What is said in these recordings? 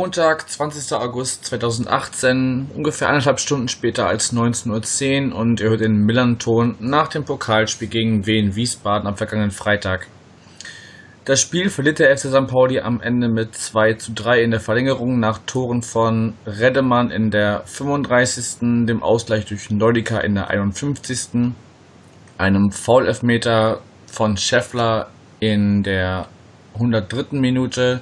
Montag, 20. August 2018, ungefähr eineinhalb Stunden später als 19.10 Uhr und ihr hört den Millern-Ton nach dem Pokalspiel gegen Wien Wiesbaden am vergangenen Freitag. Das Spiel verliert der FC St. Pauli am Ende mit 2 zu 3 in der Verlängerung nach Toren von Redemann in der 35., dem Ausgleich durch Nordica in der 51., einem Foul-Elfmeter von Scheffler in der 103. Minute,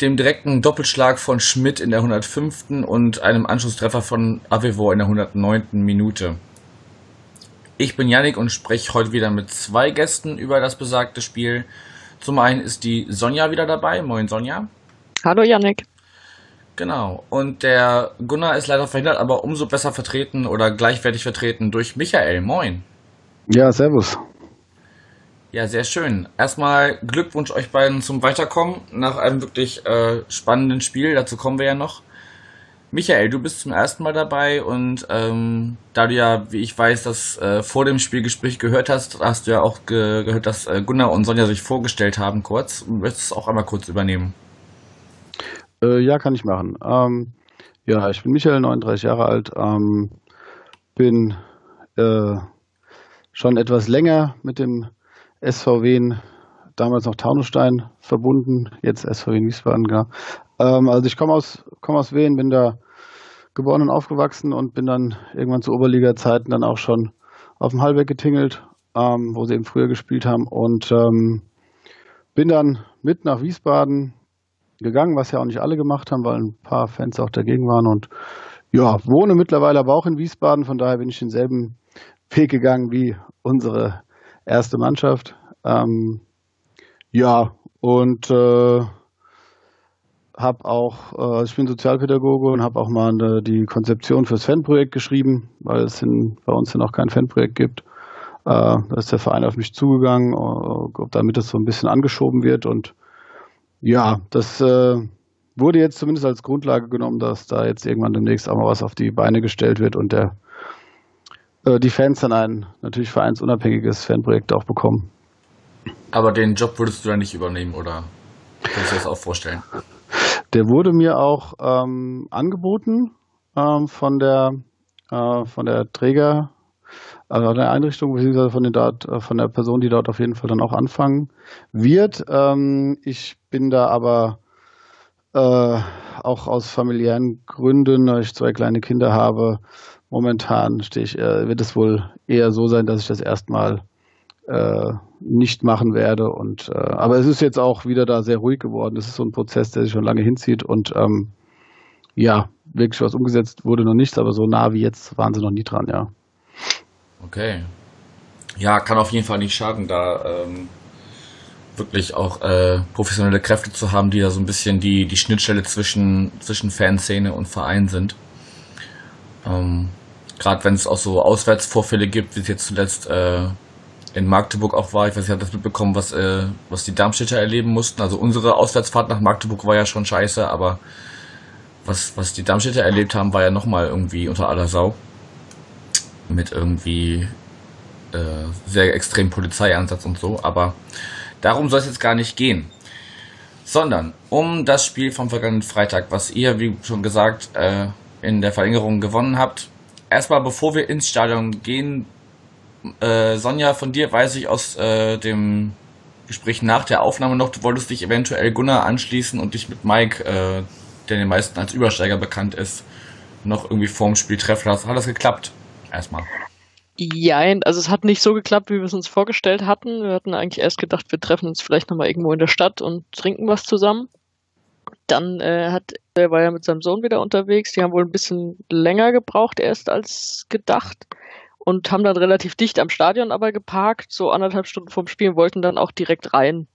dem direkten Doppelschlag von Schmidt in der 105. und einem Anschlusstreffer von Avevo in der 109. Minute. Ich bin Yannick und spreche heute wieder mit zwei Gästen über das besagte Spiel. Zum einen ist die Sonja wieder dabei. Moin Sonja. Hallo Yannick. Genau. Und der Gunnar ist leider verhindert, aber umso besser vertreten oder gleichwertig vertreten durch Michael. Moin. Ja, servus. Ja, sehr schön. Erstmal Glückwunsch euch beiden zum Weiterkommen nach einem wirklich äh, spannenden Spiel. Dazu kommen wir ja noch. Michael, du bist zum ersten Mal dabei und ähm, da du ja, wie ich weiß, das äh, vor dem Spielgespräch gehört hast, hast du ja auch ge gehört, dass äh, Gunnar und Sonja sich vorgestellt haben kurz. Möchtest du es auch einmal kurz übernehmen? Äh, ja, kann ich machen. Ähm, ja, ich bin Michael, 39 Jahre alt, ähm, bin äh, schon etwas länger mit dem SVW, damals noch Taunusstein, verbunden, jetzt SVW in Wiesbaden, genau. Ähm, also ich komme aus, komm aus Wien, bin da geboren und aufgewachsen und bin dann irgendwann zu Oberliga-Zeiten dann auch schon auf dem Hallberg getingelt, ähm, wo sie eben früher gespielt haben und ähm, bin dann mit nach Wiesbaden gegangen, was ja auch nicht alle gemacht haben, weil ein paar Fans auch dagegen waren und ja, wohne mittlerweile aber auch in Wiesbaden, von daher bin ich denselben Weg gegangen wie unsere erste Mannschaft. Ähm, ja, und äh, habe auch, äh, ich bin Sozialpädagoge und habe auch mal eine, die Konzeption fürs Fanprojekt geschrieben, weil es in, bei uns ja noch kein Fanprojekt gibt. Äh, da ist der Verein auf mich zugegangen, damit das so ein bisschen angeschoben wird. Und ja, das äh, wurde jetzt zumindest als Grundlage genommen, dass da jetzt irgendwann demnächst auch mal was auf die Beine gestellt wird und der äh, die Fans dann ein natürlich vereinsunabhängiges Fanprojekt auch bekommen. Aber den Job würdest du ja nicht übernehmen, oder kannst du dir das auch vorstellen? Der wurde mir auch ähm, angeboten ähm, von der äh, von der Träger also der Einrichtung beziehungsweise von, den dort, äh, von der Person, die dort auf jeden Fall dann auch anfangen wird. Ähm, ich bin da aber äh, auch aus familiären Gründen, weil ich zwei kleine Kinder habe, momentan stehe ich, äh, wird es wohl eher so sein, dass ich das erstmal äh, nicht machen werde. Und äh, aber es ist jetzt auch wieder da sehr ruhig geworden. Es ist so ein Prozess, der sich schon lange hinzieht und ähm, ja, wirklich was umgesetzt wurde noch nichts, aber so nah wie jetzt waren sie noch nie dran, ja. Okay. Ja, kann auf jeden Fall nicht schaden, da ähm, wirklich auch äh, professionelle Kräfte zu haben, die da so ein bisschen die, die Schnittstelle zwischen, zwischen Fanszene und Verein sind. Ähm, Gerade wenn es auch so Auswärtsvorfälle gibt, wie es jetzt zuletzt äh, in Magdeburg auch war. Ich weiß nicht, hat das mitbekommen, was, äh, was die Darmstädter erleben mussten. Also unsere Auswärtsfahrt nach Magdeburg war ja schon scheiße, aber was, was die Darmstädter erlebt haben, war ja nochmal irgendwie unter aller Sau. Mit irgendwie äh, sehr extrem Polizeieinsatz und so. Aber darum soll es jetzt gar nicht gehen. Sondern um das Spiel vom vergangenen Freitag, was ihr, wie schon gesagt, äh, in der Verlängerung gewonnen habt. Erstmal, bevor wir ins Stadion gehen, äh, Sonja, von dir weiß ich aus äh, dem Gespräch nach der Aufnahme noch, du wolltest dich eventuell Gunnar anschließen und dich mit Mike, äh, der den meisten als Übersteiger bekannt ist, noch irgendwie vorm Spiel treffen lassen. Hat das geklappt? Erstmal. Ja, also es hat nicht so geklappt, wie wir es uns vorgestellt hatten. Wir hatten eigentlich erst gedacht, wir treffen uns vielleicht nochmal irgendwo in der Stadt und trinken was zusammen. Dann äh, hat, er war ja mit seinem Sohn wieder unterwegs. Die haben wohl ein bisschen länger gebraucht erst als gedacht und haben dann relativ dicht am Stadion aber geparkt, so anderthalb Stunden vorm Spiel, wollten dann auch direkt rein.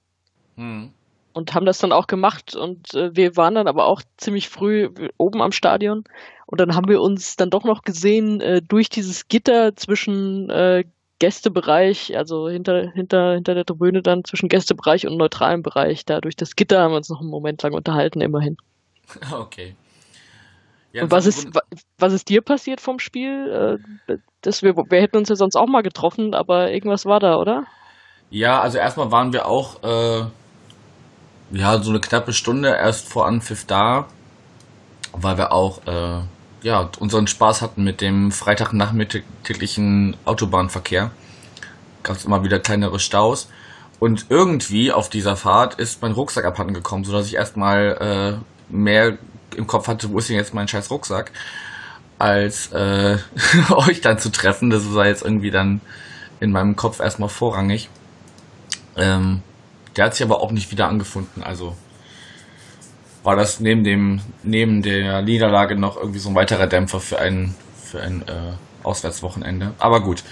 Hm. Und haben das dann auch gemacht und äh, wir waren dann aber auch ziemlich früh oben am Stadion und dann haben wir uns dann doch noch gesehen äh, durch dieses Gitter zwischen äh, Gästebereich, also hinter, hinter, hinter der Tribüne dann zwischen Gästebereich und neutralem Bereich. Da durch das Gitter haben wir uns noch einen Moment lang unterhalten, immerhin. Okay. Ja, und was ist, was ist dir passiert vom Spiel? Äh, das, wir, wir hätten uns ja sonst auch mal getroffen, aber irgendwas war da, oder? Ja, also erstmal waren wir auch äh, ja so eine knappe Stunde erst vor Anpfiff da, weil wir auch äh, ja unseren Spaß hatten mit dem Freitagnachmittäglichen Autobahnverkehr. Gab es immer wieder kleinere Staus. Und irgendwie auf dieser Fahrt ist mein Rucksack abhanden gekommen, sodass ich erstmal äh, mehr im Kopf hatte, wo ist denn jetzt mein scheiß Rucksack, als äh, euch dann zu treffen. Das war jetzt irgendwie dann in meinem Kopf erstmal vorrangig. Ähm, der hat sich aber auch nicht wieder angefunden. Also war das neben dem neben der Niederlage noch irgendwie so ein weiterer Dämpfer für ein für ein äh, Auswärtswochenende. Aber gut,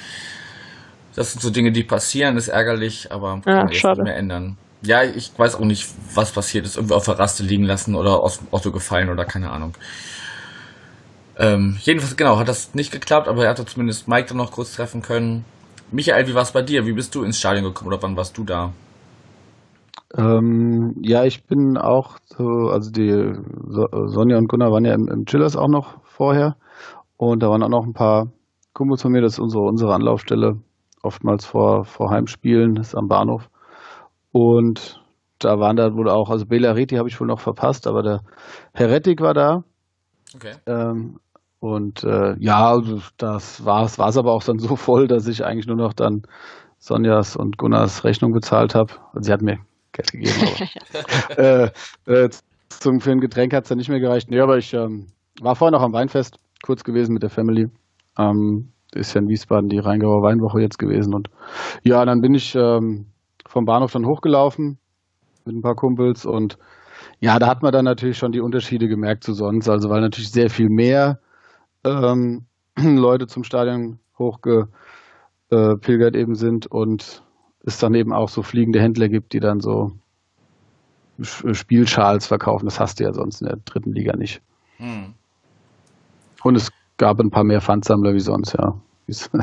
das sind so Dinge, die passieren. Ist ärgerlich, aber kann ja, man jetzt nicht mehr ändern. Ja, ich weiß auch nicht, was passiert ist. Irgendwie auf der Raste liegen lassen oder aus dem Otto gefallen oder keine Ahnung. Ähm, jedenfalls, genau, hat das nicht geklappt, aber er hatte zumindest Mike dann noch kurz treffen können. Michael, wie war es bei dir? Wie bist du ins Stadion gekommen oder wann warst du da? Ähm, ja, ich bin auch so, also die Sonja und Gunnar waren ja im, im Chillers auch noch vorher und da waren auch noch ein paar Kumpels von mir, das ist unsere, unsere Anlaufstelle, oftmals vor, vor Heimspielen, das ist am Bahnhof. Und da waren da wohl auch, also Bela Reti habe ich wohl noch verpasst, aber der Heretik war da. Okay. Ähm, und äh, ja, also das war es, war es aber auch dann so voll, dass ich eigentlich nur noch dann Sonjas und Gunnars Rechnung bezahlt habe. Also sie hat mir Geld gegeben, aber äh, äh, zum, für ein Getränk hat es dann nicht mehr gereicht. Nee, aber ich ähm, war vorher noch am Weinfest, kurz gewesen mit der Family. Ähm, ist ja in Wiesbaden die Rheingauer Weinwoche jetzt gewesen. Und ja, dann bin ich ähm, vom Bahnhof dann hochgelaufen mit ein paar Kumpels und ja, da hat man dann natürlich schon die Unterschiede gemerkt zu sonst. Also weil natürlich sehr viel mehr ähm, Leute zum Stadion hochgepilgert eben sind und es dann eben auch so fliegende Händler gibt, die dann so Spielschals verkaufen. Das hast du ja sonst in der dritten Liga nicht. Hm. Und es gab ein paar mehr Pfandsammler wie sonst, ja.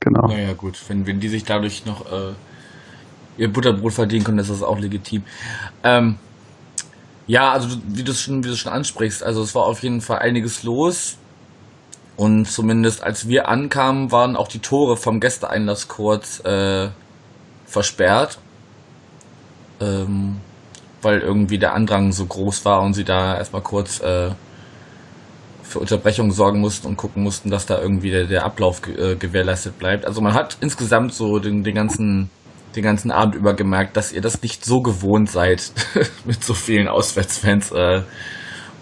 genau. Naja, gut, wenn, wenn die sich dadurch noch äh, ihr Butterbrot verdienen können, ist das auch legitim. Ähm, ja, also wie du es schon, wie du schon ansprichst, also es war auf jeden Fall einiges los. Und zumindest als wir ankamen, waren auch die Tore vom Gästeeinlass kurz äh, versperrt. Ähm, weil irgendwie der Andrang so groß war und sie da erstmal kurz äh, für Unterbrechungen sorgen mussten und gucken mussten, dass da irgendwie der, der Ablauf äh, gewährleistet bleibt. Also man hat insgesamt so den, den ganzen den ganzen Abend über gemerkt, dass ihr das nicht so gewohnt seid, mit so vielen Auswärtsfans äh,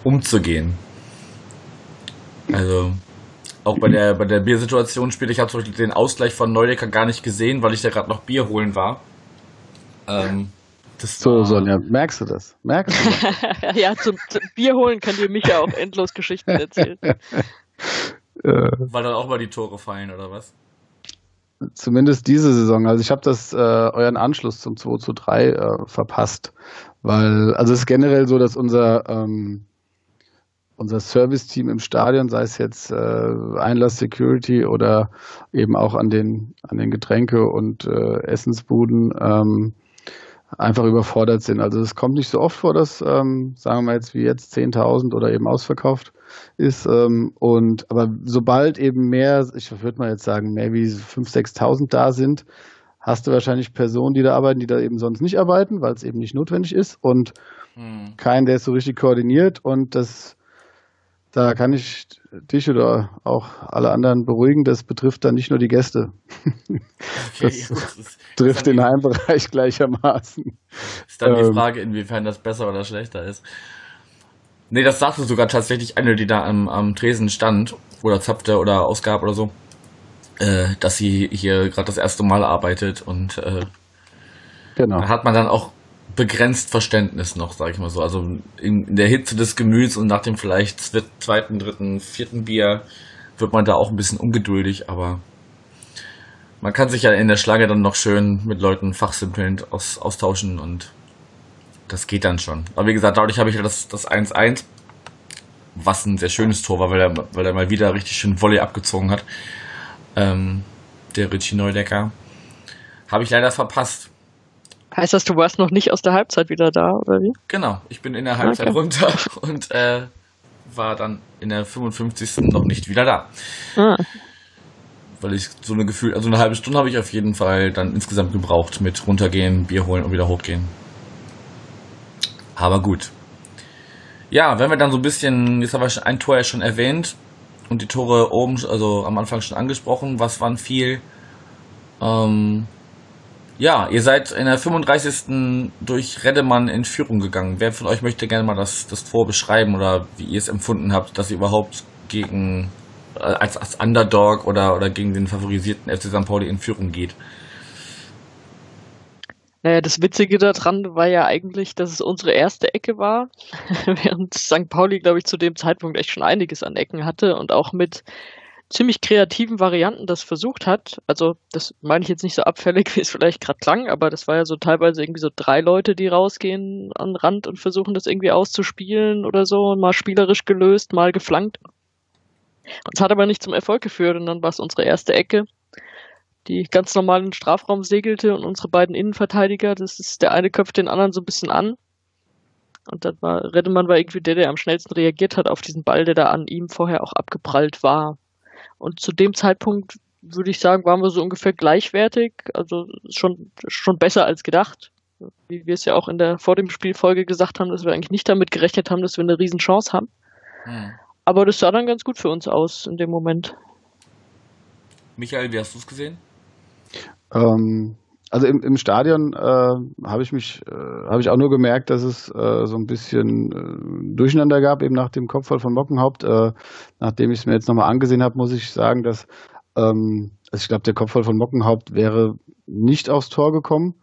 umzugehen. Also auch bei der bei der Biersituation später, ich habe zum Beispiel den Ausgleich von Neudecker gar nicht gesehen, weil ich da gerade noch Bier holen war. Ähm, so, Sonja, merkst du das? Merkst du das? ja, zum, zum, Bier holen kann dir Micha auch endlos Geschichten erzählen. weil dann auch mal die Tore fallen, oder was? Zumindest diese Saison. Also ich habe das äh, euren Anschluss zum 2 zu 3 äh, verpasst. Weil, also es ist generell so, dass unser, ähm, unser Service-Team im Stadion, sei es jetzt äh, Einlass Security oder eben auch an den, an den Getränke- und äh, Essensbuden, ähm, einfach überfordert sind. Also es kommt nicht so oft vor, dass, ähm, sagen wir mal jetzt wie jetzt 10.000 oder eben ausverkauft ist. Ähm, und aber sobald eben mehr, ich würde mal jetzt sagen, mehr wie 5.000, 6.000 da sind, hast du wahrscheinlich Personen, die da arbeiten, die da eben sonst nicht arbeiten, weil es eben nicht notwendig ist und hm. keinen, der es so richtig koordiniert und das da kann ich dich oder auch alle anderen beruhigen, das betrifft dann nicht nur die Gäste. Okay, das, das trifft den Heimbereich gleichermaßen. Ist dann ähm, die Frage, inwiefern das besser oder schlechter ist. Nee, das sagte sogar tatsächlich eine, die da am, am Tresen stand oder zapfte oder ausgab oder so, äh, dass sie hier gerade das erste Mal arbeitet und äh, genau. da hat man dann auch begrenzt Verständnis noch, sag ich mal so. Also in, der Hitze des Gemüts und nach dem vielleicht zweiten, dritten, vierten Bier wird man da auch ein bisschen ungeduldig, aber man kann sich ja in der Schlange dann noch schön mit Leuten fachsimpelnd aus, austauschen und das geht dann schon. Aber wie gesagt, dadurch habe ich das, das 1-1, was ein sehr schönes Tor war, weil er, weil er mal wieder richtig schön Volley abgezogen hat. Ähm, der Richie Neudecker. Habe ich leider verpasst. Heißt das, du warst noch nicht aus der Halbzeit wieder da, oder wie? Genau, ich bin in der Halbzeit okay. runter und äh, war dann in der 55. noch nicht wieder da. Ah, Weil ich so eine Gefühl, also eine halbe Stunde habe ich auf jeden Fall dann insgesamt gebraucht mit runtergehen, Bier holen und wieder hochgehen. Aber gut. Ja, wenn wir dann so ein bisschen, jetzt haben wir schon ein Tor ja schon erwähnt und die Tore oben, also am Anfang schon angesprochen, was waren viel. Ähm, ja, ihr seid in der 35. durch Reddemann in Führung gegangen. Wer von euch möchte gerne mal das, das Tor beschreiben oder wie ihr es empfunden habt, dass ihr überhaupt gegen, äh, als, als Underdog oder, oder gegen den favorisierten FC St. Pauli in Führung geht? naja, das Witzige daran war ja eigentlich, dass es unsere erste Ecke war, während St. Pauli, glaube ich, zu dem Zeitpunkt echt schon einiges an Ecken hatte und auch mit ziemlich kreativen Varianten das versucht hat. Also, das meine ich jetzt nicht so abfällig, wie es vielleicht gerade klang, aber das war ja so teilweise irgendwie so drei Leute, die rausgehen an den Rand und versuchen das irgendwie auszuspielen oder so, mal spielerisch gelöst, mal geflankt. Es hat aber nicht zum Erfolg geführt und dann war es unsere erste Ecke, die ganz normal in den Strafraum segelte und unsere beiden Innenverteidiger, das ist der eine köpft den anderen so ein bisschen an. Und dann war Reddemann war irgendwie der, der am schnellsten reagiert hat auf diesen Ball, der da an ihm vorher auch abgeprallt war. Und zu dem Zeitpunkt würde ich sagen, waren wir so ungefähr gleichwertig, also schon, schon besser als gedacht. Wie wir es ja auch in der vor dem Spielfolge gesagt haben, dass wir eigentlich nicht damit gerechnet haben, dass wir eine Riesenchance haben. Hm. Aber das sah dann ganz gut für uns aus in dem Moment. Michael, wie hast du es gesehen? Ähm, also im, im Stadion äh, habe ich mich, äh, habe ich auch nur gemerkt, dass es äh, so ein bisschen äh, Durcheinander gab, eben nach dem Kopfball von Mockenhaupt. Äh, nachdem ich es mir jetzt nochmal angesehen habe, muss ich sagen, dass ähm, also ich glaube, der Kopfball von Mockenhaupt wäre nicht aufs Tor gekommen.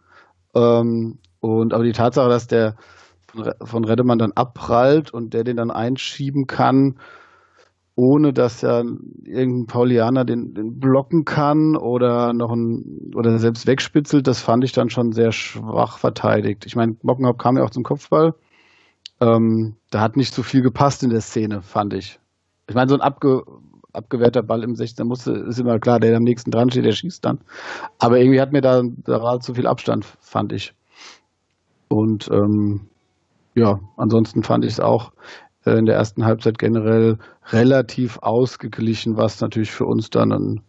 Ähm, und aber die Tatsache, dass der von, Re- von Reddemann dann abprallt und der den dann einschieben kann, ohne dass ja irgendein Paulianer den, den blocken kann oder noch ein oder selbst wegspitzelt, das fand ich dann schon sehr schwach verteidigt. Ich meine, Mockenhaupt kam ja auch zum Kopfball. Ähm, da hat nicht so viel gepasst in der Szene, fand ich. Ich meine, so ein abge, abgewehrter Ball im 16 musste, ist immer klar, der am nächsten dran steht, der schießt dann. Aber irgendwie hat mir da, war zu viel Abstand, fand ich. Und ähm, ja, ansonsten fand ich es auch in der ersten Halbzeit generell relativ ausgeglichen, was natürlich für uns dann ein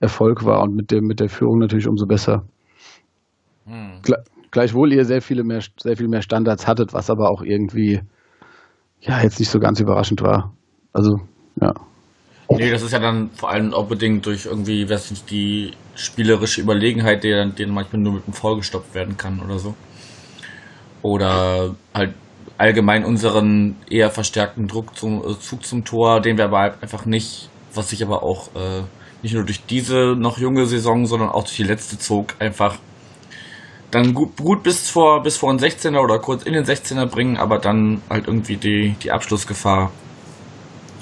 Erfolg war und mit dem mit der Führung natürlich umso besser. Hm. Gle- Gleichwohl ihr sehr viele mehr sehr viel mehr Standards hattet, was aber auch irgendwie ja jetzt nicht so ganz überraschend war. Also ja. Nee, das ist ja dann vor allem auch bedingt durch irgendwie, weiß nicht, die spielerische Überlegenheit, die dann denen manchmal nur mit einem Foul gestoppt werden kann oder so. Oder halt allgemein unseren eher verstärkten Druck zum äh, Zug zum Tor, den wir aber halt einfach nicht, was sich aber auch äh, nicht nur durch diese noch junge Saison, sondern auch durch die letzte zog, einfach dann gut, gut bis vor bis vor den 16er oder kurz in den 16er bringen, aber dann halt irgendwie die, die Abschlussgefahr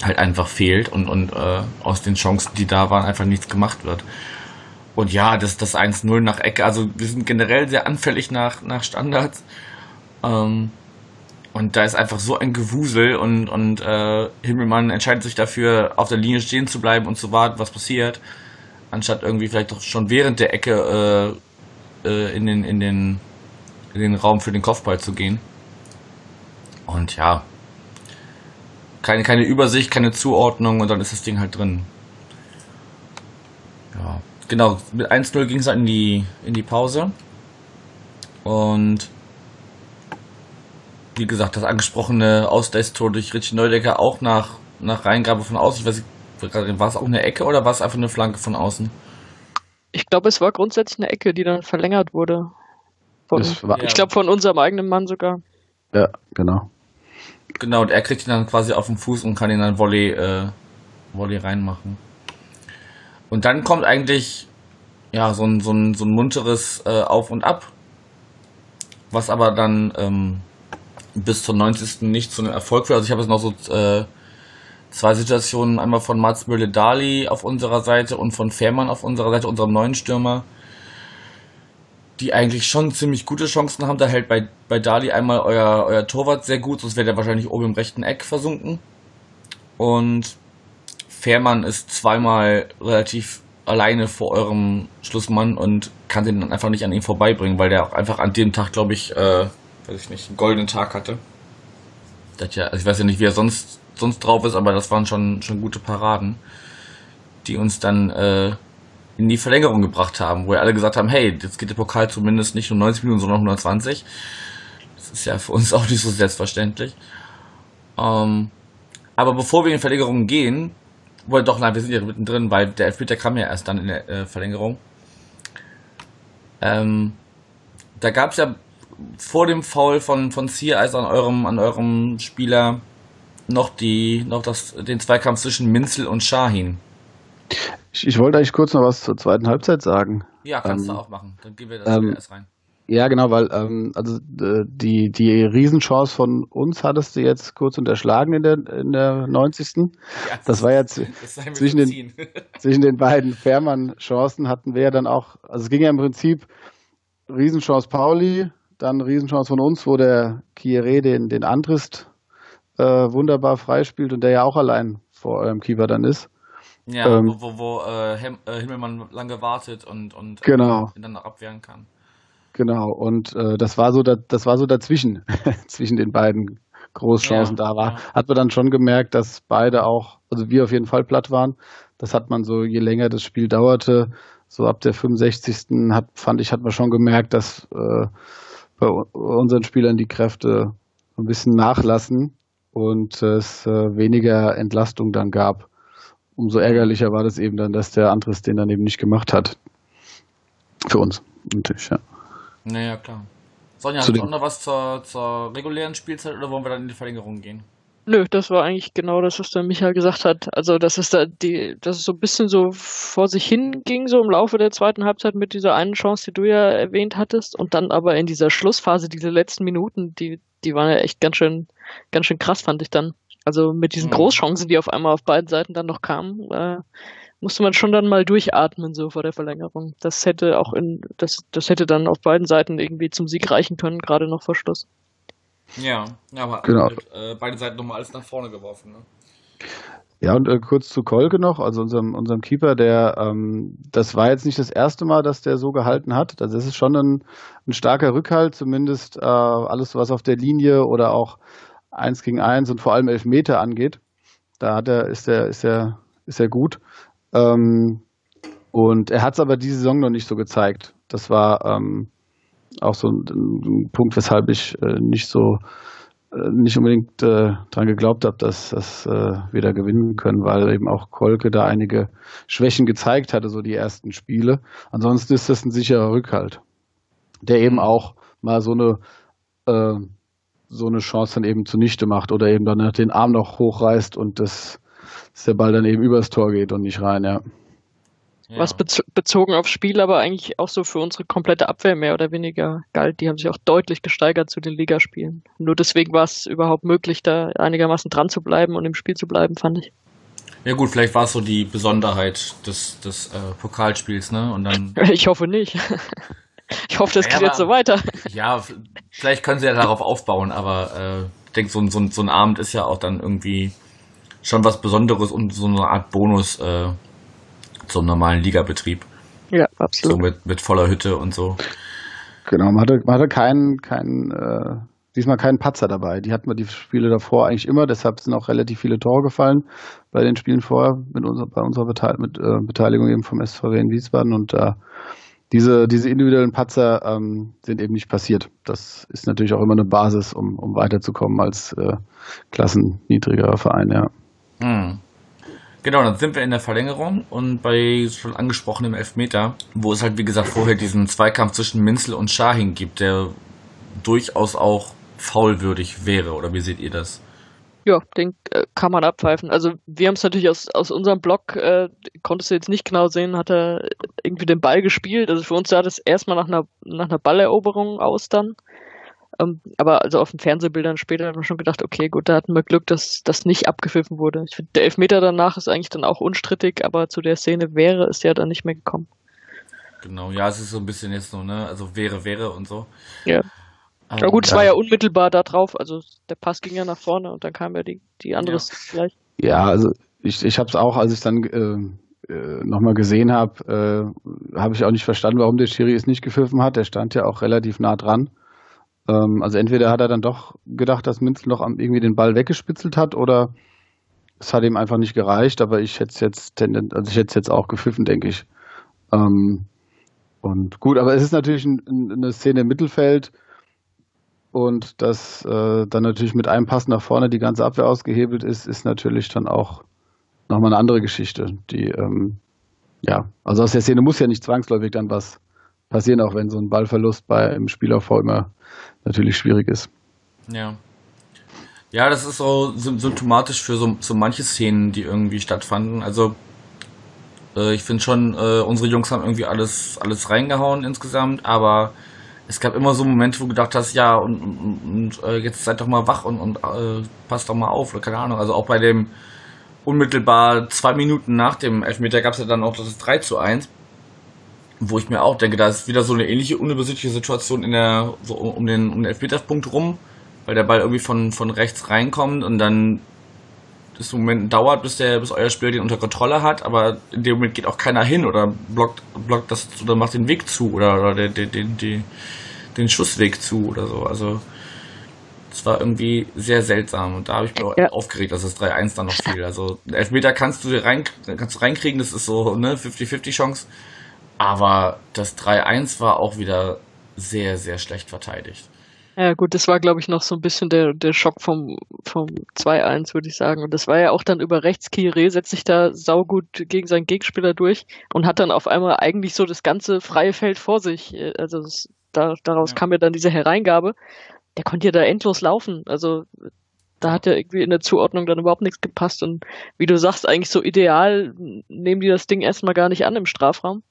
halt einfach fehlt und, und äh, aus den Chancen, die da waren, einfach nichts gemacht wird. Und ja, das, das 1-0 nach Ecke, also wir sind generell sehr anfällig nach, nach Standards. Ähm, und da ist einfach so ein Gewusel und, und äh, Himmelmann entscheidet sich dafür, auf der Linie stehen zu bleiben und zu warten, was passiert, anstatt irgendwie vielleicht doch schon während der Ecke äh, äh, in, den, in, den, in den Raum für den Kopfball zu gehen. Und ja, keine, keine Übersicht, keine Zuordnung und dann ist das Ding halt drin. Ja, genau. Mit 1-0 ging es dann in die, in die Pause. Und wie gesagt, das angesprochene Ausgleichstor durch Richie Neudecker auch nach, nach Reingabe von außen. Ich weiß nicht, war es auch eine Ecke oder war es einfach eine Flanke von außen? Ich glaube, es war grundsätzlich eine Ecke, die dann verlängert wurde. Von, war. Ich glaube, von unserem eigenen Mann sogar. ja, genau. Genau, und er kriegt ihn dann quasi auf den Fuß und kann ihn dann Volley, äh, Volley reinmachen. Und dann kommt eigentlich ja so ein, so ein, so ein munteres äh, Auf und Ab, was aber dann ähm, bis zum 90. nicht zu einem Erfolg führt. Also ich habe jetzt noch so äh, zwei Situationen, einmal von Mats Mülle-Dali auf unserer Seite und von Fährmann auf unserer Seite, unserem neuen Stürmer, die eigentlich schon ziemlich gute Chancen haben. Da hält bei, bei Dali einmal euer, euer Torwart sehr gut, sonst wäre der wahrscheinlich oben im rechten Eck versunken. Und Fährmann ist zweimal relativ alleine vor eurem Schlussmann und kann den dann einfach nicht an ihm vorbeibringen, weil der auch einfach an dem Tag, glaube ich, äh, weiß ich nicht, einen goldenen Tag hatte. Das ja, also ich weiß ja nicht, wie er sonst, sonst drauf ist, aber das waren schon, schon gute Paraden, die uns dann äh, in die Verlängerung gebracht haben, wo wir alle gesagt haben, hey, jetzt geht der Pokal zumindest nicht nur 90 Minuten, sondern 120. Das ist ja für uns auch nicht so selbstverständlich. Ähm, aber bevor wir in Verlängerung gehen, wohl doch, nein, wir sind ja mittendrin, weil der Elfmeter kam ja erst dann in der äh, Verlängerung. Ähm, da gab es ja vor dem Foul von, von Sears an eurem, an eurem Spieler noch die, noch das, den Zweikampf zwischen Minzel und Shahin. Ich, ich wollte eigentlich kurz noch was zur zweiten Halbzeit sagen. Ja, kannst Ähm, du auch machen. Dann gehen wir das ähm, erst rein. Ja, genau, weil ähm, also äh, die die Riesenchance von uns hattest du jetzt kurz unterschlagen in der in der 90. Ja, Das war jetzt das zwischen den- zwischen den beiden Fährmann-Chancen hatten wir ja dann auch, also es ging ja im Prinzip Riesenchance Pauli, dann Riesenchance von uns, wo der Kieré den, den Antrist äh, wunderbar freispielt und der ja auch allein vor eurem Keeper dann ist. Ja, Ähm, wo, wo, wo äh, äh, Himmelmann lange wartet und, und Genau. ihn dann noch abwehren kann. Genau, und äh, das war so da, das war so dazwischen, zwischen den beiden Großchancen Ja, da war. ja. Hat man dann schon gemerkt, dass beide auch, also wir auf jeden Fall platt waren. Das hat man so, je länger das Spiel dauerte, so ab der 65. hat, fand ich, hat man schon gemerkt, dass äh, bei unseren Spielern die Kräfte ein bisschen nachlassen und es äh, weniger Entlastung dann gab. Umso ärgerlicher war das eben dann, dass der Andres den dann eben nicht gemacht hat. Für uns, natürlich, ja. Naja, klar. Sonja, hast du noch was zur, zur regulären Spielzeit oder wollen wir dann in die Verlängerung gehen? Nö, das war eigentlich genau das, was der Michael gesagt hat. Also, dass es da die, dass es so ein bisschen so vor sich hin ging, so im Laufe der zweiten Halbzeit mit dieser einen Chance, die du ja erwähnt hattest. Und dann aber in dieser Schlussphase, diese letzten Minuten, die, die waren ja echt ganz schön, ganz schön krass, fand ich dann. Also mit diesen Mhm. Großchancen, die auf einmal auf beiden Seiten dann noch kamen, äh, musste man schon dann mal durchatmen, so vor der Verlängerung. Das hätte auch in, das, das hätte dann auf beiden Seiten irgendwie zum Sieg reichen können, gerade noch vor Schluss. Ja, ja aber Genau. halt, äh, beide Seiten nochmal alles nach vorne geworfen. Ne? Ja, und äh, kurz zu Kolke noch, also unserem, unserem Keeper, der, ähm, das war jetzt nicht das erste Mal, dass der so gehalten hat. Also es ist schon ein, ein starker Rückhalt, zumindest äh, alles, was auf der Linie oder auch eins gegen eins und vor allem Elfmeter angeht. Da hat er, ist er, ist er, ist er gut. Ähm, und er hat es aber diese Saison noch nicht so gezeigt. Das war ähm, auch so ein, ein Punkt, weshalb ich äh, nicht so äh, nicht unbedingt äh, dran geglaubt habe, dass, dass äh, wir da gewinnen können, weil eben auch Kolke da einige Schwächen gezeigt hatte, so die ersten Spiele. Ansonsten ist das ein sicherer Rückhalt, der eben auch mal so eine äh, so eine Chance dann eben zunichte macht oder eben dann den Arm noch hochreißt und das, dass der Ball dann eben übers Tor geht und nicht rein, ja. Ja. Was bezo bezogen aufs Spiel, aber eigentlich auch so für unsere komplette Abwehr mehr oder weniger galt. Die haben sich auch deutlich gesteigert zu den Ligaspielen. Nur deswegen war es überhaupt möglich, da einigermaßen dran zu bleiben und im Spiel zu bleiben, fand ich. ja gut, vielleicht war es so die Besonderheit des, des äh, Pokalspiels, ne? Und dann, Ich hoffe nicht. Ich hoffe, das Ja, geht jetzt aber- so weiter. ja, vielleicht können sie ja darauf aufbauen, aber äh, ich denke, so, ein- so, so ein Abend ist ja auch dann irgendwie schon was Besonderes und so eine Art Bonus äh, zum normalen Ligabetrieb. Ja, So absolut. mit, mit voller Hütte und so. Genau, man hatte, man hatte keinen, keinen, äh, diesmal keinen Patzer dabei. Die hatten wir die Spiele davor eigentlich immer, deshalb sind auch relativ viele Tore gefallen bei den Spielen vorher mit unserer, bei unserer Beteil mit, äh, Beteiligung eben vom SVW in Wiesbaden und äh, diese, diese individuellen Patzer ähm, sind eben nicht passiert. Das ist natürlich auch immer eine Basis, um, um weiterzukommen als äh, klassenniedrigerer Verein, ja. Hm. Genau, dann sind wir in der Verlängerung und bei schon angesprochenem Elfmeter, wo es halt wie gesagt vorher diesen Zweikampf zwischen Minzel und Shahin gibt, der durchaus auch faulwürdig wäre. Oder wie seht ihr das? Ja, den äh, kann man abpfeifen. Also wir haben es natürlich aus, aus unserem Blog, äh, konntest du jetzt nicht genau sehen, hat er irgendwie den Ball gespielt. Also für uns sah das erstmal nach einer, nach einer Balleroberung aus dann. Ähm, aber also auf den Fernsehbildern später haben wir schon gedacht, okay, gut, da hatten wir Glück, dass das nicht abgepfiffen wurde. Ich finde, der Elfmeter danach ist eigentlich dann auch unstrittig, aber zu der Szene wäre es ja dann nicht mehr gekommen. Genau, ja, es ist so ein bisschen jetzt so, ne? Also wäre, wäre und so. Ja. Ähm, Aber gut, es war ja unmittelbar da drauf. Also der Pass ging ja nach vorne und dann kam ja die, die andere Ja. gleich. Ja, also ich, ich habe es auch, als ich dann äh, äh, nochmal gesehen habe, äh, habe ich auch nicht verstanden, warum der Schiri es nicht gepfiffen hat. Der stand ja auch relativ nah dran. Ähm, also entweder hat er dann doch gedacht, dass Minzel noch irgendwie den Ball weggespitzelt hat oder es hat ihm einfach nicht gereicht, aber ich hätte es jetzt also ich hätte jetzt auch gepfiffen, denke ich. Ähm, und gut, aber es ist natürlich ein, eine Szene im Mittelfeld und dass äh, dann natürlich mit einem Pass nach vorne die ganze Abwehr ausgehebelt ist, ist natürlich dann auch nochmal eine andere Geschichte. Die, ähm, ja, also aus der Szene muss ja nicht zwangsläufig dann was passieren, auch wenn so ein Ballverlust bei einem Spielaufbau immer natürlich schwierig ist. Ja. Ja, das ist so symptomatisch für so, so manche Szenen, die irgendwie stattfanden. Also äh, ich finde schon, äh, unsere Jungs haben irgendwie alles, alles reingehauen insgesamt, aber es gab immer so Momente, wo du gedacht hast, ja, und, und, und äh, jetzt seid doch mal wach und, und äh, passt doch mal auf, oder keine Ahnung. Also auch bei dem unmittelbar zwei Minuten nach dem Elfmeter gab es ja dann auch das 3 zu 1, wo ich mir auch denke, da ist wieder so eine ähnliche unübersichtliche Situation in der, so um den, um den Elfmeterpunkt rum, weil der Ball irgendwie von, von rechts reinkommt und dann das Moment dauert, bis der, bis euer Spieler den unter Kontrolle hat, aber in dem Moment geht auch keiner hin oder blockt, blockt das oder macht den Weg zu oder, oder den, den, den, den Schussweg zu oder so. Also es war irgendwie sehr seltsam und da habe ich mich ja. aufgeregt, dass das 3-1 dann noch fiel. Also Elfmeter kannst du rein, kannst du reinkriegen, das ist so ne 50-50 Chance. Aber das 3-1 war auch wieder sehr, sehr schlecht verteidigt. Ja gut, das war glaube ich noch so ein bisschen der, der Schock vom, vom 2-1, würde ich sagen. Und das war ja auch dann über rechts, Kire setzt sich da saugut gegen seinen Gegenspieler durch und hat dann auf einmal eigentlich so das ganze freie Feld vor sich. Also das, da, daraus ja. kam ja dann diese Hereingabe der konnte ja da endlos laufen. Also da hat ja irgendwie in der Zuordnung dann überhaupt nichts gepasst. Und wie du sagst, eigentlich so ideal nehmen die das Ding erstmal gar nicht an im Strafraum.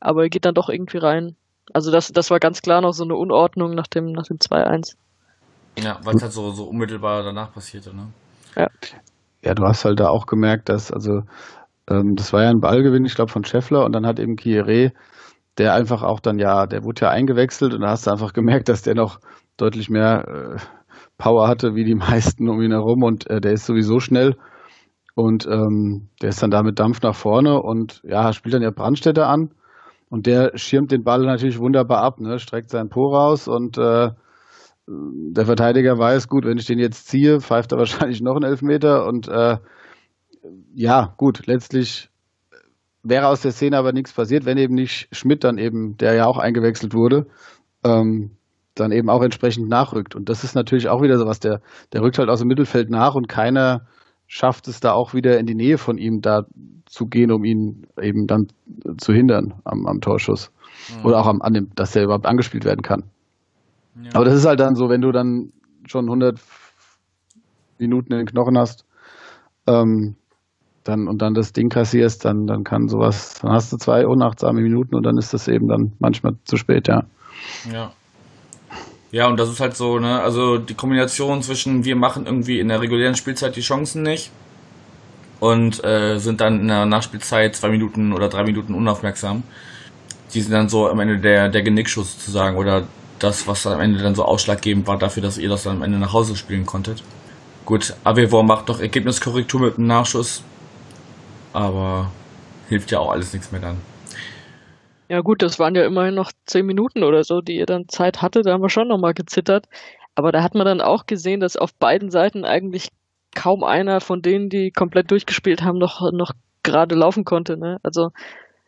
Aber er geht dann doch irgendwie rein. Also das, das war ganz klar noch so eine Unordnung nach dem, nach dem 2-1. Ja, weil es halt so, so unmittelbar danach passierte, ne? Ja. Ja, du hast halt da auch gemerkt, dass, also, ähm, das war ja ein Ballgewinn, ich glaube, von Scheffler und dann hat eben Kieré, der einfach auch dann ja, der wurde ja eingewechselt und da hast du einfach gemerkt, dass der noch deutlich mehr äh, Power hatte wie die meisten um ihn herum und äh, der ist sowieso schnell und ähm, der ist dann da mit Dampf nach vorne und ja, spielt dann ja Brandstätter an und der schirmt den Ball natürlich wunderbar ab, ne? streckt seinen Po raus und äh, der Verteidiger weiß, gut, wenn ich den jetzt ziehe, pfeift er wahrscheinlich noch einen Elfmeter und äh, ja, gut, letztlich wäre aus der Szene aber nichts passiert, wenn eben nicht Schmidt dann eben, der ja auch eingewechselt wurde, ähm, dann eben auch entsprechend nachrückt. Und das ist natürlich auch wieder so was, der, der rückt halt aus dem Mittelfeld nach und keiner schafft es da auch wieder in die Nähe von ihm da zu gehen, um ihn eben dann zu hindern am, am Torschuss. Mhm. Oder auch am, an dem, dass der überhaupt angespielt werden kann. Ja. Aber das ist halt dann so, wenn du dann schon 100 Minuten in den Knochen hast, ähm, dann, und dann das Ding kassierst, dann, dann kann sowas, dann hast du zwei unachtsame Minuten und dann ist das eben dann manchmal zu spät, ja. Ja. Ja, und das ist halt so, ne, also die Kombination zwischen wir machen irgendwie in der regulären Spielzeit die Chancen nicht und äh, sind dann in der Nachspielzeit zwei Minuten oder drei Minuten unaufmerksam. Die sind dann so am Ende der, der Genickschuss sozusagen oder das, was am Ende dann so ausschlaggebend war dafür, dass ihr das dann am Ende nach Hause spielen konntet. Gut, Avevor macht doch Ergebniskorrektur mit einem Nachschuss, aber hilft ja auch alles nichts mehr dann. Ja gut, das waren ja immerhin noch zehn Minuten oder so, die ihr dann Zeit hatte. Da haben wir schon nochmal gezittert. Aber da hat man dann auch gesehen, dass auf beiden Seiten eigentlich kaum einer von denen, die komplett durchgespielt haben, noch, noch gerade laufen konnte. Ne? Also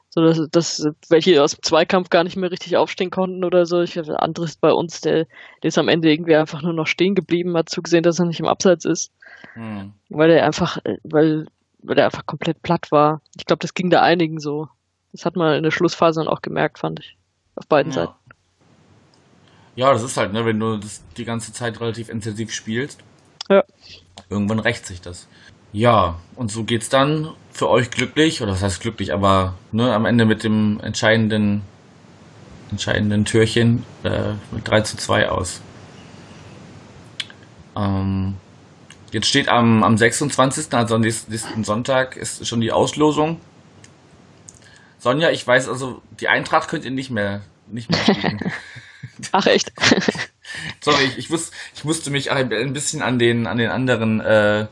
so dass, dass welche aus dem Zweikampf gar nicht mehr richtig aufstehen konnten oder so. Ich andere ist bei uns, der, der ist am Ende irgendwie einfach nur noch stehen geblieben, hat zugesehen, dass er nicht im Abseits ist. Hm. Weil er einfach, weil, weil er einfach komplett platt war. Ich glaube, das ging da einigen so. Das hat man in der Schlussphase dann auch gemerkt, fand ich. Auf beiden ja. Seiten. Ja, das ist halt, ne, wenn du das die ganze Zeit relativ intensiv spielst. Ja. Irgendwann rächt sich das. Ja, und so geht's dann für euch glücklich, oder das heißt glücklich, aber ne, am Ende mit dem entscheidenden, entscheidenden Türchen äh, mit 3 zu 2 aus. Ähm, jetzt steht am, am 26., also am nächsten Sonntag, ist schon die Auslosung. Sonja, ich weiß also, die Eintracht könnt ihr nicht mehr, nicht mehr spielen. Ach echt? Sorry, ich, ich, muss, ich musste mich ein bisschen an den, an den anderen äh,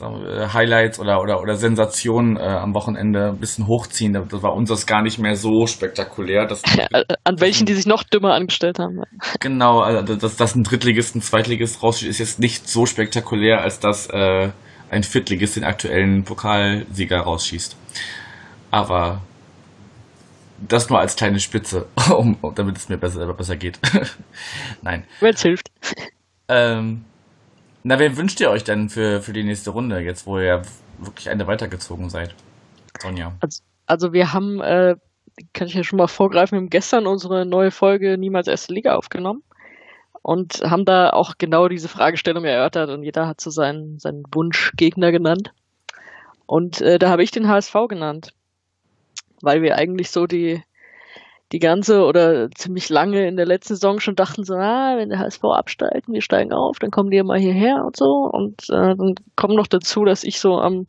wir, Highlights oder, oder, oder Sensationen äh, am Wochenende ein bisschen hochziehen. Das war unseres gar nicht mehr so spektakulär. Dass, An welchen, die sich noch dümmer angestellt haben. Genau, also dass, dass ein Drittligist, ein Zweitligist rausschießt, ist jetzt nicht so spektakulär, als dass äh, ein Viertligist den aktuellen Pokalsieger rausschießt. Aber das nur als kleine Spitze, um, damit es mir besser, besser geht. Nein. Wenn es hilft. Ähm, na, wen wünscht ihr euch denn für, für die nächste Runde, jetzt wo ihr wirklich eine weitergezogen seid? Sonja. Also, also wir haben, äh, kann ich ja schon mal vorgreifen, wir haben gestern unsere neue Folge Niemals Erste Liga aufgenommen und haben da auch genau diese Fragestellung erörtert und jeder hat so seinen, seinen Wunschgegner genannt. Und äh, da habe ich den HSV genannt, weil wir eigentlich so die, die ganze oder ziemlich lange in der letzten Saison schon dachten so, ah, wenn der HSV absteigt und wir steigen auf, dann kommen die ja mal hierher und so. Und äh, dann kommt noch dazu, dass ich so am,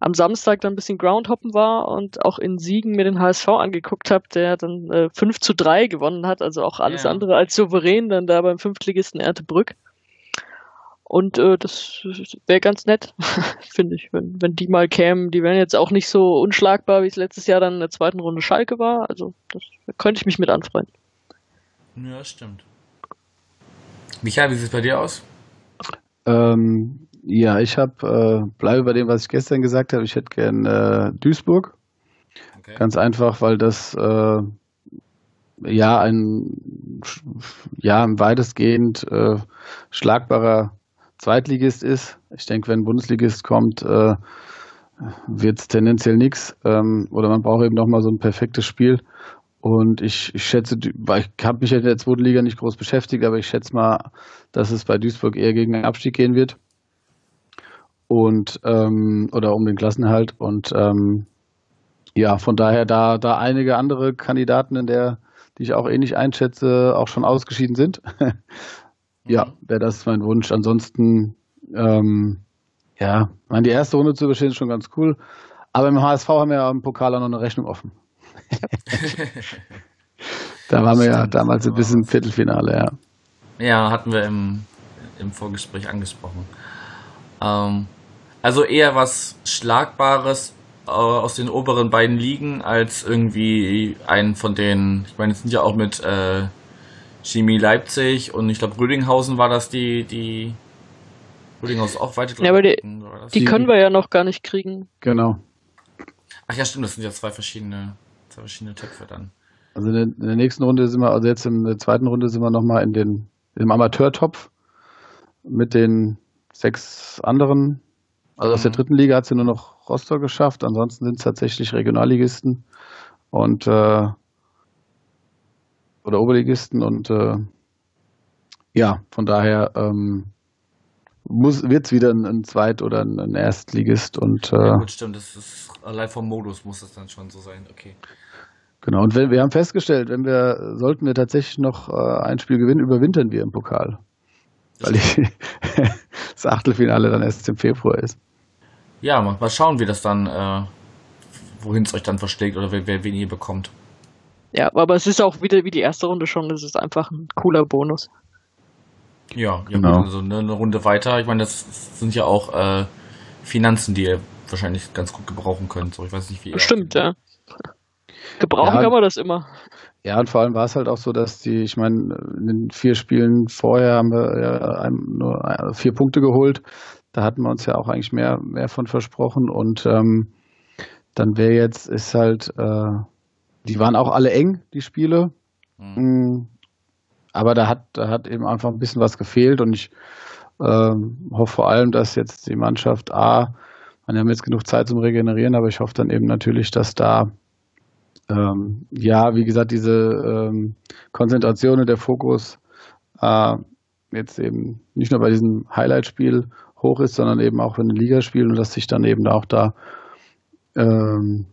am Samstag dann ein bisschen Groundhoppen war und auch in Siegen mir den HSV angeguckt habe, der dann äh, 5 zu 3 gewonnen hat, also auch alles Ja. andere als souverän dann da beim Fünftligisten Ertebrück. Und äh, das wäre ganz nett, finde ich, wenn, wenn die mal kämen. Die wären jetzt auch nicht so unschlagbar, wie es letztes Jahr dann in der zweiten Runde Schalke war. Also das da könnte ich mich mit anfreunden. Ja, stimmt. Michael, wie sieht es bei dir aus? Ähm, ja, ich habe, äh, bleibe bei dem, was ich gestern gesagt habe. Ich hätte gern äh, Duisburg. Okay. Ganz einfach, weil das äh, ja ein ja ein weitestgehend äh, schlagbarer Zweitligist ist. Ich denke, wenn ein Bundesligist kommt, äh, wird es tendenziell nichts. Ähm, oder man braucht eben noch mal so ein perfektes Spiel. Und ich, ich schätze, weil ich habe mich ja in der zweiten Liga nicht groß beschäftigt, aber ich schätze mal, dass es bei Duisburg eher gegen den Abstieg gehen wird. Und ähm, oder um den Klassenerhalt. Und ähm, ja, von daher, da, da einige andere Kandidaten in der, die ich auch ähnlich einschätze, auch schon ausgeschieden sind. ja, wäre das mein Wunsch. Ansonsten, ähm, ja, meine, die erste Runde zu überstehen ist schon ganz cool. Aber im HSV haben wir ja im Pokal auch noch eine Rechnung offen. da waren wir ja damals ein bisschen im Viertelfinale, ja. Ja, hatten wir im, im Vorgespräch angesprochen. Ähm, also eher was Schlagbares äh, aus den oberen beiden Ligen als irgendwie einen von den, ich meine, es sind ja auch mit äh, Chemie Leipzig und ich glaube Rödinghausen war das die, die Rödinghausen auch weiter. Ja, aber die-? Die Die- können wir ja noch gar nicht kriegen. Genau. Ach ja, stimmt, das sind ja zwei verschiedene, zwei verschiedene Töpfe dann. Also in der, in der nächsten Runde sind wir, also jetzt in der zweiten Runde sind wir nochmal in den, im Amateurtopf mit den sechs anderen. Also aus der Mhm. dritten Liga hat sie nur noch Rostock geschafft, ansonsten sind es tatsächlich Regionalligisten und äh, oder Oberligisten und äh, ja, von daher ähm, muss wird es wieder ein, ein Zweit- oder ein, ein Erstligist und Ja, äh, gut, stimmt, das ist allein vom Modus muss das dann schon so sein, okay. Genau, und wenn, wir haben festgestellt, wenn wir, sollten wir tatsächlich noch äh, ein Spiel gewinnen, überwintern wir im Pokal. Weil ich, das Achtelfinale dann erst im Februar ist. Ja, mal, mal schauen, wie das dann, äh, wohin es euch dann verschlägt oder wer wen ihr bekommt. Ja, aber es ist auch wieder wie die erste Runde schon. Es ist einfach ein cooler Bonus. Ja, ja Genau. gut, also eine, eine Runde weiter. Ich meine, das sind ja auch äh, Finanzen, die ihr wahrscheinlich ganz gut gebrauchen könnt. So, ich weiß nicht, wie ihr. Stimmt, ja. Gebrauchen Ja. kann man das immer. Ja, und vor allem war es halt auch so, dass die, ich meine, in den vier Spielen vorher haben wir ja ein, nur ein- vier Punkte geholt. Da hatten wir uns ja auch eigentlich mehr, mehr von versprochen. Und ähm, dann wäre jetzt, ist halt, äh, die waren auch alle eng, die Spiele. Hm. Mm, Aber da hat, da hat eben einfach ein bisschen was gefehlt und ich ähm, hoffe vor allem, dass jetzt die Mannschaft A, wir haben jetzt genug Zeit zum Regenerieren, aber ich hoffe dann eben natürlich, dass da ähm, ja, wie gesagt, diese ähm, Konzentration und der Fokus äh, jetzt eben nicht nur bei diesem Highlight-Spiel hoch ist, sondern eben auch in den Ligaspielen und dass sich dann eben auch da ähm,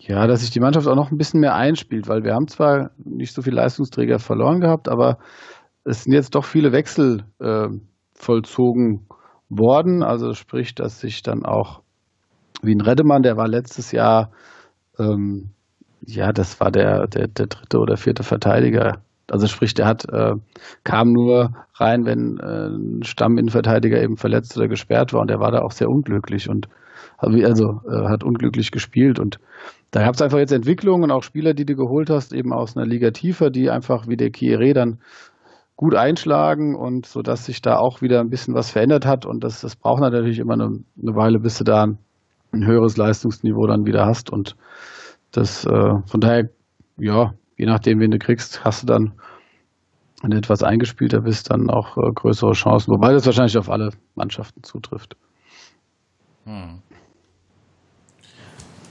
ja, dass sich die Mannschaft auch noch ein bisschen mehr einspielt, weil wir haben zwar nicht so viele Leistungsträger verloren gehabt, aber es sind jetzt doch viele Wechsel äh, vollzogen worden. Also sprich, dass sich dann auch wie ein Reddemann, der war letztes Jahr, ähm, ja, das war der, der, der dritte oder vierte Verteidiger. Also sprich, der hat äh, kam nur rein, wenn äh, ein Stamminnenverteidiger eben verletzt oder gesperrt war und der war da auch sehr unglücklich und also äh, hat unglücklich gespielt und da gab es einfach jetzt Entwicklungen und auch Spieler, die du geholt hast, eben aus einer Liga tiefer, die einfach wie der Kieré dann gut einschlagen und so dass sich da auch wieder ein bisschen was verändert hat und das, das braucht natürlich immer eine, eine Weile, bis du da ein, ein höheres Leistungsniveau dann wieder hast und das äh, von daher ja je nachdem wen du kriegst hast du dann wenn du etwas eingespielter bist dann auch äh, größere Chancen wobei das wahrscheinlich auf alle Mannschaften zutrifft. Hm.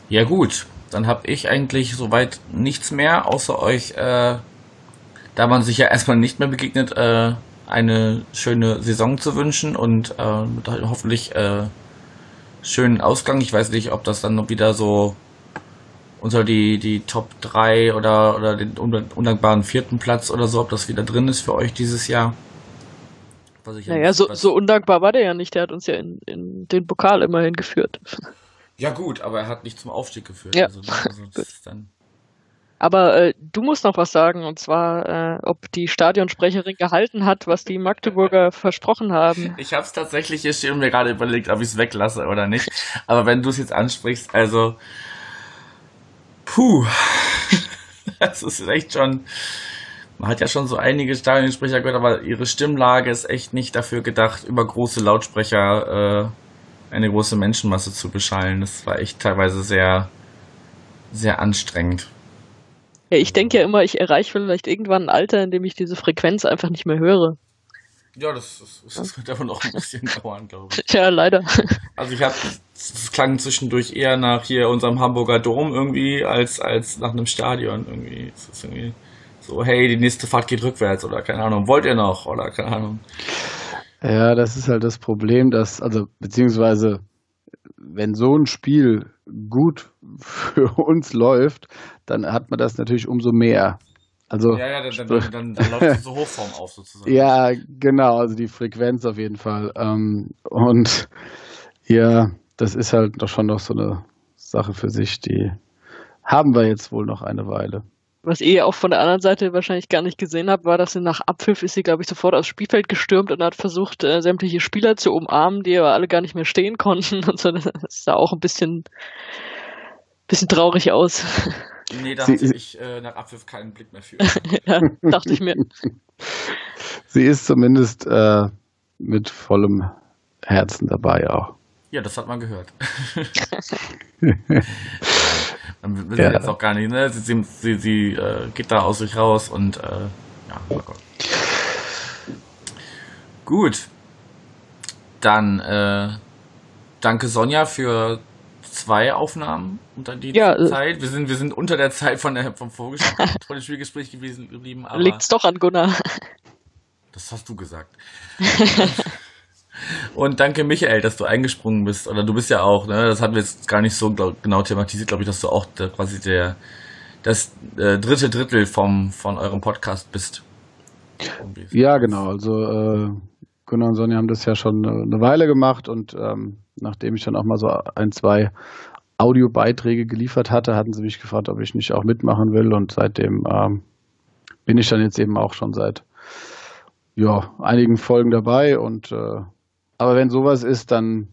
Ja gut, dann habe ich eigentlich soweit nichts mehr, außer euch, äh, da man sich ja erstmal nicht mehr begegnet, äh, eine schöne Saison zu wünschen und äh, mit hoffentlich äh, schönen Ausgang. Ich weiß nicht, ob das dann noch wieder so unter die, die Top 3 oder, oder den undankbaren vierten Platz oder so, ob das wieder drin ist für euch dieses Jahr. naja, so, so undankbar war der ja nicht. Der hat uns ja in, in den Pokal immerhin geführt. Ja, gut, aber er hat nicht zum Aufstieg geführt. Ja. Also, also aber äh, du musst noch was sagen, und zwar, äh, ob die Stadionsprecherin gehalten hat, was die Magdeburger versprochen haben. Ich habe es tatsächlich hier stehen und mir gerade überlegt, ob ich es weglasse oder nicht. Aber wenn du es jetzt ansprichst, also, puh, das ist echt schon. Man hat ja schon so einige Stadionsprecher gehört, aber ihre Stimmlage ist echt nicht dafür gedacht, über große Lautsprecher äh, eine große Menschenmasse zu beschallen. Das war echt teilweise sehr, sehr anstrengend. Ja, ich denke ja immer, ich erreiche vielleicht irgendwann ein Alter, in dem ich diese Frequenz einfach nicht mehr höre. Ja, das, das, das wird aber noch ein bisschen dauern, glaube ich. Ja, leider. Also ich habe, es klang zwischendurch eher nach hier unserem Hamburger Dom irgendwie, als, als nach einem Stadion irgendwie. Es ist irgendwie so, hey, die nächste Fahrt geht rückwärts oder keine Ahnung, wollt ihr noch oder keine Ahnung. Ja, das ist halt das Problem, dass, also, beziehungsweise, wenn so ein Spiel gut für uns läuft, dann hat man das natürlich umso mehr. Also, ja, ja, dann, dann, dann, dann läuft es so Hochform auf sozusagen. Ja, genau, also die Frequenz auf jeden Fall. Ähm, und ja, das ist halt doch schon noch so eine Sache für sich, die haben wir jetzt wohl noch eine Weile. Was ihr auch von der anderen Seite wahrscheinlich gar nicht gesehen habt, war, dass sie nach Abpfiff ist sie, glaube ich, sofort aufs Spielfeld gestürmt und hat versucht, äh, sämtliche Spieler zu umarmen, die aber alle gar nicht mehr stehen konnten und so. Das sah auch ein bisschen, bisschen traurig aus. Nee, da hatte ich äh, nach Abpfiff keinen Blick mehr für. ja, dachte ich mir. Sie ist zumindest äh, mit vollem Herzen dabei auch. Ja, das hat man gehört. Dann will ja. jetzt auch gar nicht, ne? Sie, sie, sie äh, geht da aus sich raus und äh, ja, oh Gott. Gut. Dann äh, danke Sonja für zwei Aufnahmen unter die ja, äh, Zeit. Wir sind, wir sind unter der Zeit von der, vom Vorgespräch, gewesen geblieben. Aber Liegt's doch an Gunnar. Das hast du gesagt. Und danke Michael, dass du eingesprungen bist. Oder du bist ja auch, ne? Das hatten wir jetzt gar nicht so glaub, genau thematisiert, glaube ich, dass du auch der, quasi der das äh, dritte Drittel vom, von eurem Podcast bist. Ja, genau. Also äh, Gunnar und Sonja haben das ja schon eine Weile gemacht und ähm, nachdem ich dann auch mal so ein, zwei Audiobeiträge geliefert hatte, hatten sie mich gefragt, ob ich nicht auch mitmachen will und seitdem ähm, bin ich dann jetzt eben auch schon seit ja, einigen Folgen dabei und äh, aber wenn sowas ist, dann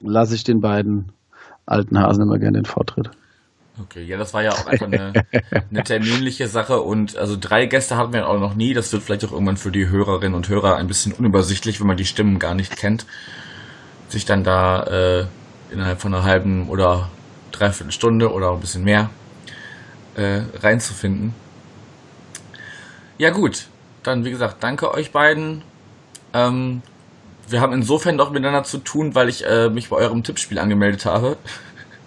lasse ich den beiden alten Hasen immer gerne den Vortritt. Okay, ja, das war ja auch einfach eine, eine terminliche Sache und also drei Gäste hatten wir auch noch nie. Das wird vielleicht auch irgendwann für die Hörerinnen und Hörer ein bisschen unübersichtlich, wenn man die Stimmen gar nicht kennt, sich dann da äh, innerhalb von einer halben oder dreiviertel Stunde oder ein bisschen mehr äh, reinzufinden. Ja gut, dann wie gesagt, danke euch beiden. Ähm, wir haben insofern noch miteinander zu tun, weil ich äh, mich bei eurem Tippspiel angemeldet habe.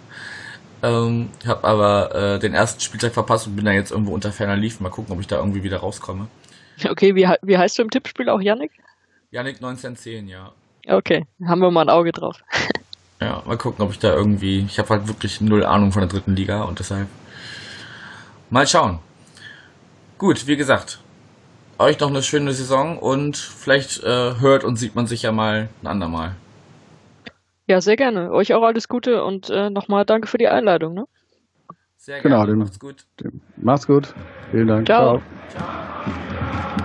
ähm, habe aber äh, den ersten Spieltag verpasst und bin da jetzt irgendwo unter ferner Lief. Mal gucken, ob ich da irgendwie wieder rauskomme. Okay, wie, wie heißt du im Tippspiel auch, Yannick? Yannick 1910, ja. Okay, haben wir mal ein Auge drauf. ja, mal gucken, ob ich da irgendwie. Ich habe halt wirklich null Ahnung von der dritten Liga und deshalb. Mal schauen. Gut, wie gesagt, euch noch eine schöne Saison und vielleicht äh, hört und sieht man sich ja mal ein andermal. Ja, sehr gerne. Euch auch alles Gute und äh, nochmal danke für die Einladung. Ne? Sehr genau, gerne. Genau, macht's gut. Macht's gut. Vielen Dank. Ciao. Ciao.